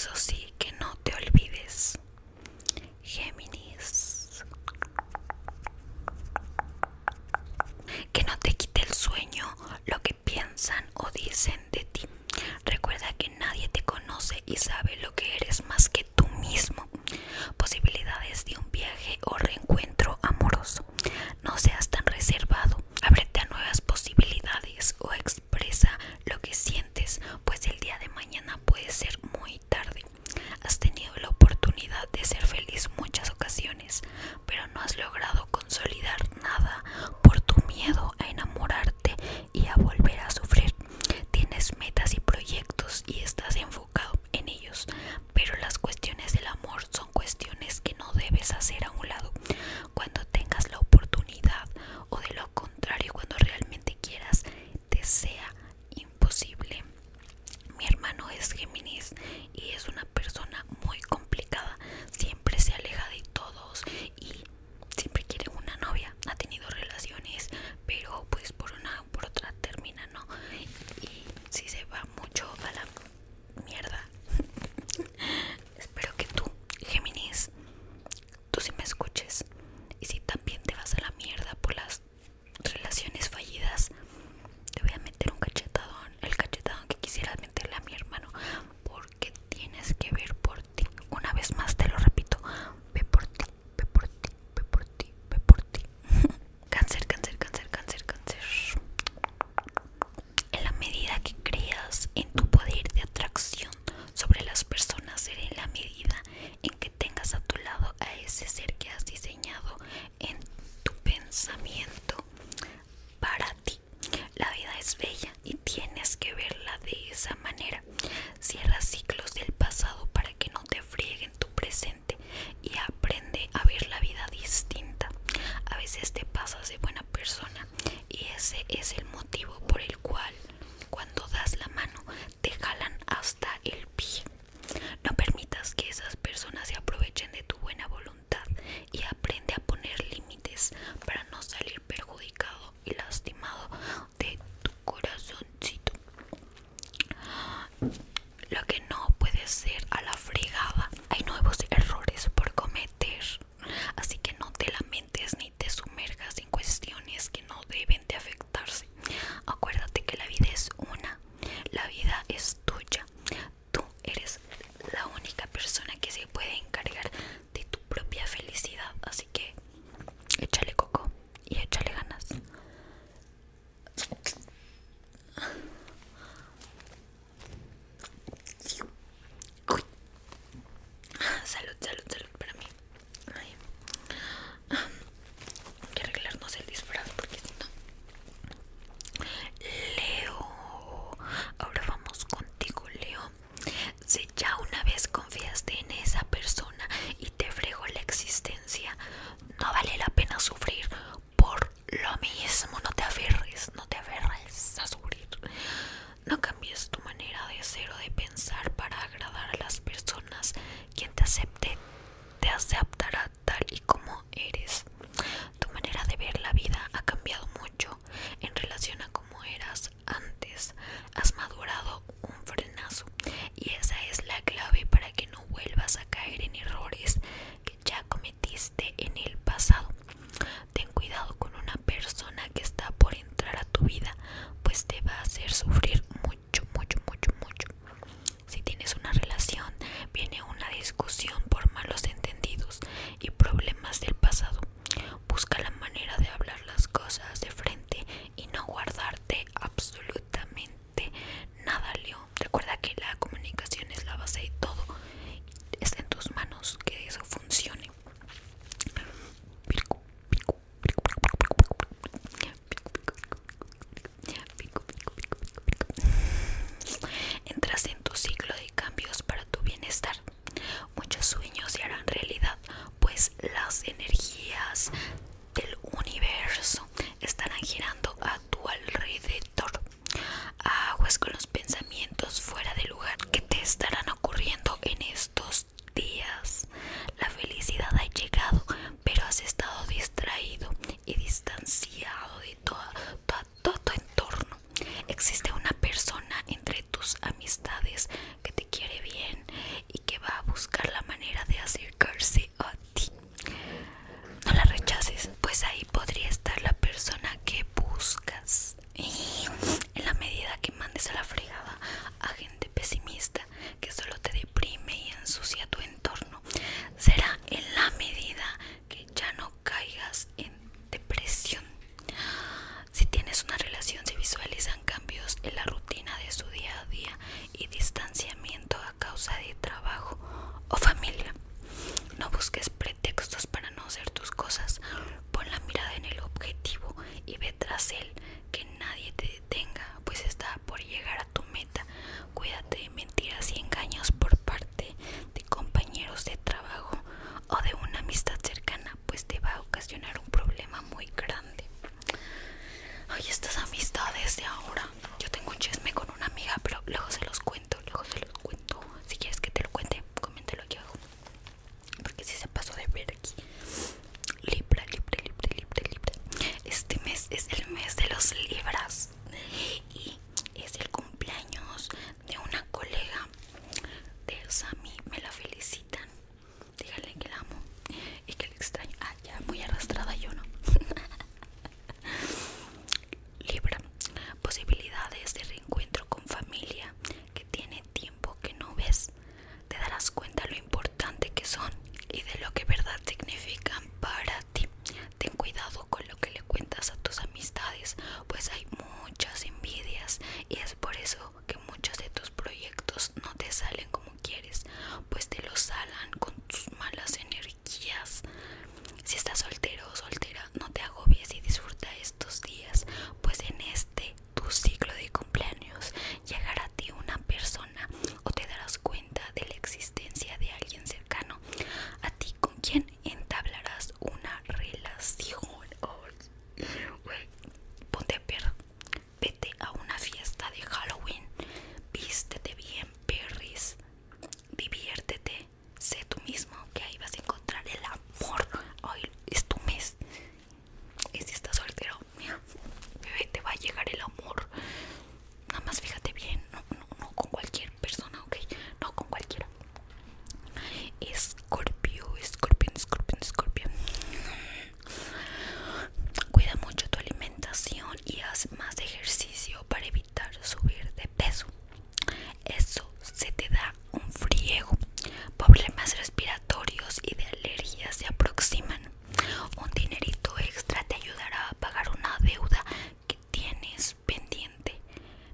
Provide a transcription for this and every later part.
eso sí, en tu pensamiento para ti. La vida es bella y tienes que verla de esa manera.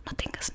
No tengas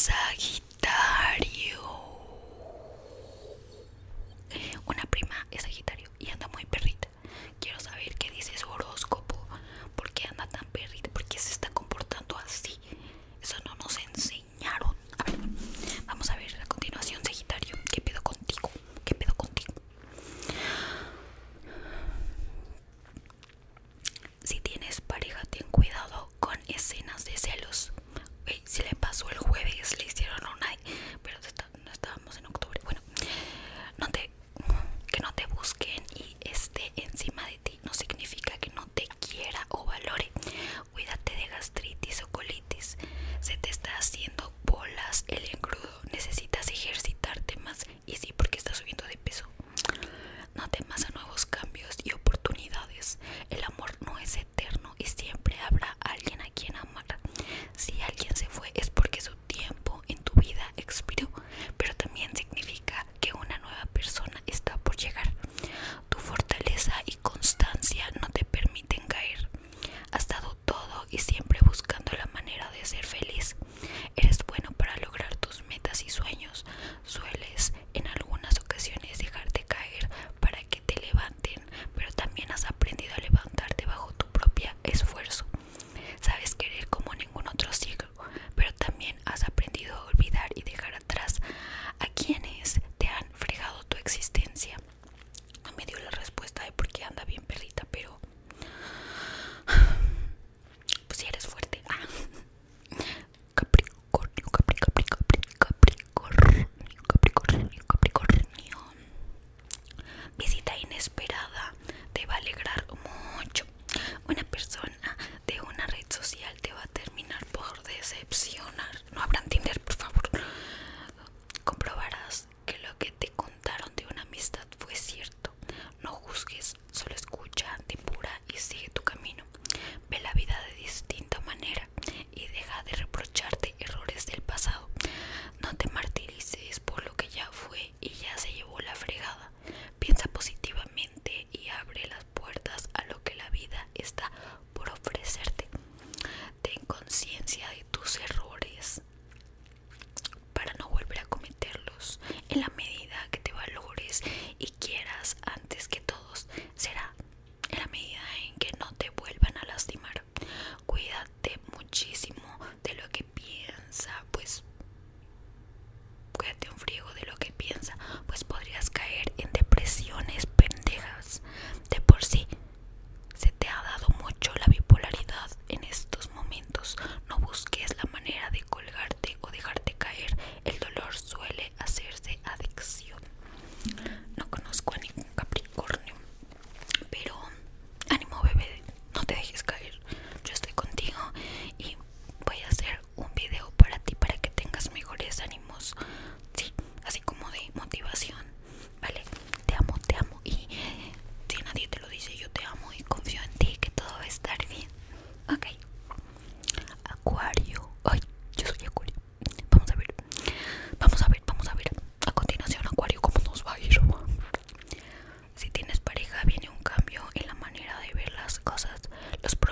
さぎ Ten Let's.